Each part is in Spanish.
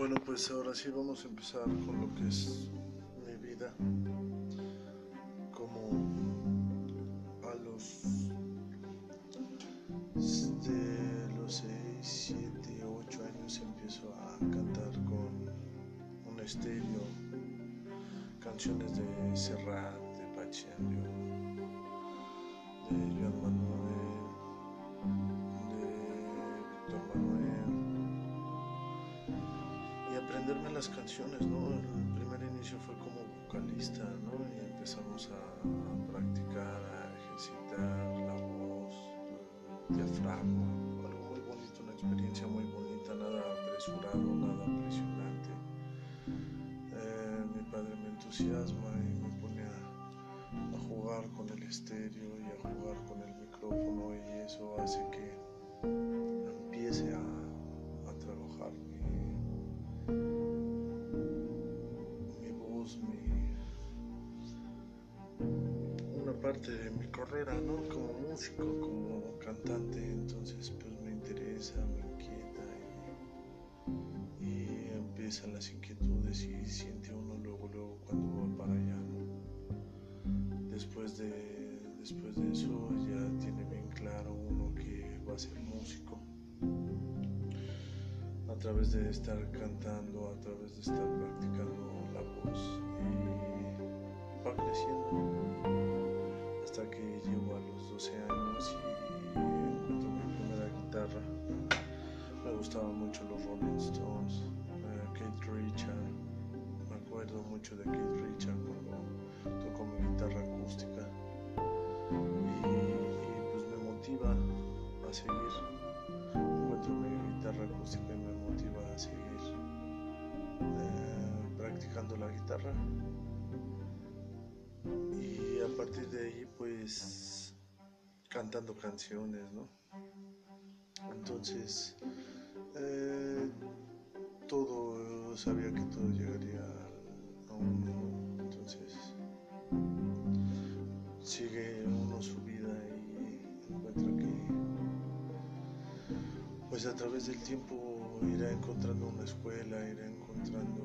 Bueno, pues ahora sí vamos a empezar con lo que es mi vida. Como a los de los 6, 7, 8 años empiezo a cantar con un estéreo, canciones de Serrat, de Pachenio, de Joan Manuel, las canciones, ¿no? El primer inicio fue como vocalista, ¿no? Y empezamos a, practicar, a ejercitar la voz, el diafragma, algo muy bonito, una experiencia muy bonita, nada apresurado, nada presionante. Eh, mi padre me entusiasma y me pone a, a jugar con el estéreo y a jugar con el micrófono y eso hace que empiece a parte de mi carrera, ¿no? Como músico, como cantante, entonces pues me interesa, me inquieta y, y empiezan las inquietudes y siente uno luego, luego cuando va para allá. Después de, después de eso ya tiene bien claro uno que va a ser músico a través de estar cantando, a través de estar practicando la voz y va creciendo 12 años y encuentro mi primera guitarra. Me gustaban mucho los Rolling Stones, eh, Keith Richard. Me acuerdo mucho de Keith Richard cuando tocó mi guitarra acústica y, y pues me motiva a seguir. Encuentro mi guitarra acústica y me motiva a seguir eh, practicando la guitarra y a partir de ahí pues cantando canciones, ¿no? Entonces eh, todo, sabía que todo llegaría a uno, entonces sigue uno su vida y encuentra que pues a través del tiempo irá encontrando una escuela, irá encontrando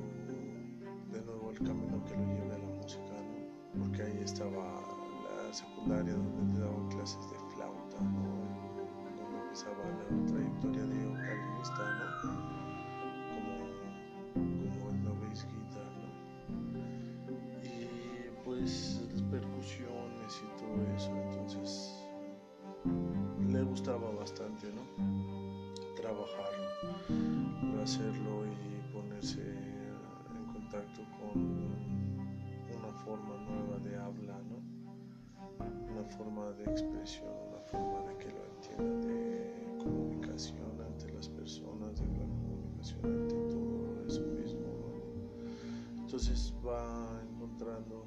de nuevo el camino que lo lleve a la música, ¿no? Porque ahí estaba secundaria donde te daban clases de flauta, ¿no? Donde empezaba la trayectoria de vocalista, ¿no? Como, como el novice guitar. Y pues percusiones y todo eso, entonces le gustaba bastante, ¿no? trabajarlo, hacerlo y ponerse en contacto con expresión, una forma de que lo entienda, de comunicación ante las personas, de la comunicación ante todo eso mismo. Entonces va encontrando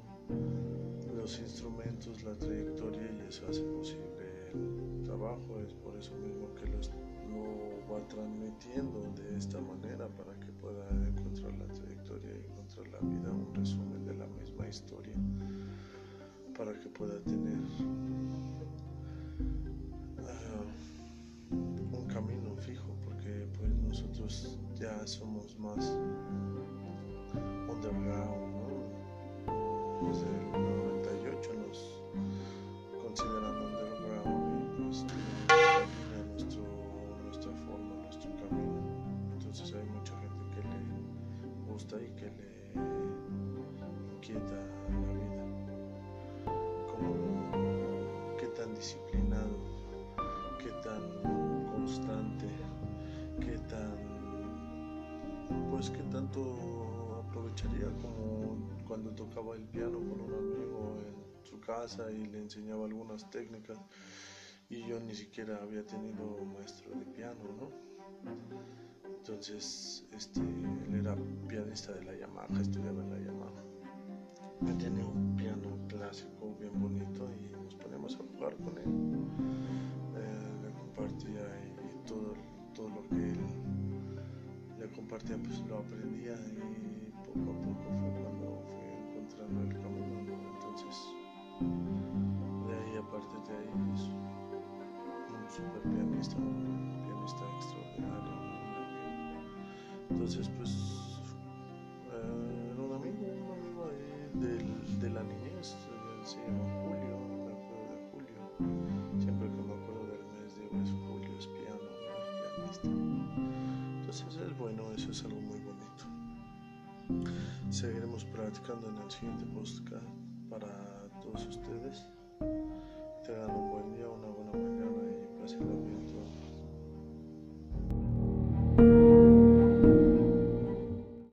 los instrumentos, la trayectoria y eso hace posible el trabajo, es por eso mismo que lo, lo va transmitiendo de esta manera para que pueda encontrar la trayectoria y encontrar la vida, un resumen de la misma historia, para que pueda tener fijo, porque pues nosotros ya somos más tanto aprovecharía como cuando tocaba el piano con un amigo en su casa y le enseñaba algunas técnicas y yo ni siquiera había tenido maestro de piano, ¿no? Entonces, este, él era pianista de la Yamaha, estudiaba en la Yamaha. Tenía un piano clásico bien bonito y nos poníamos a jugar con él. y poco a poco fue cuando fui encontrando el camino. Entonces, de ahí, aparte de ahí, es un super pianista, un pianista extraordinario. Entonces, pues, eh, era un amigo, un amigo de, de, la niñez, se llama Julio, me acuerdo de Julio. Siempre que me acuerdo del mes digo, es Julio, es piano, es pianista. Entonces es bueno, eso es algo muy bueno. Seguiremos practicando en el siguiente podcast para todos ustedes.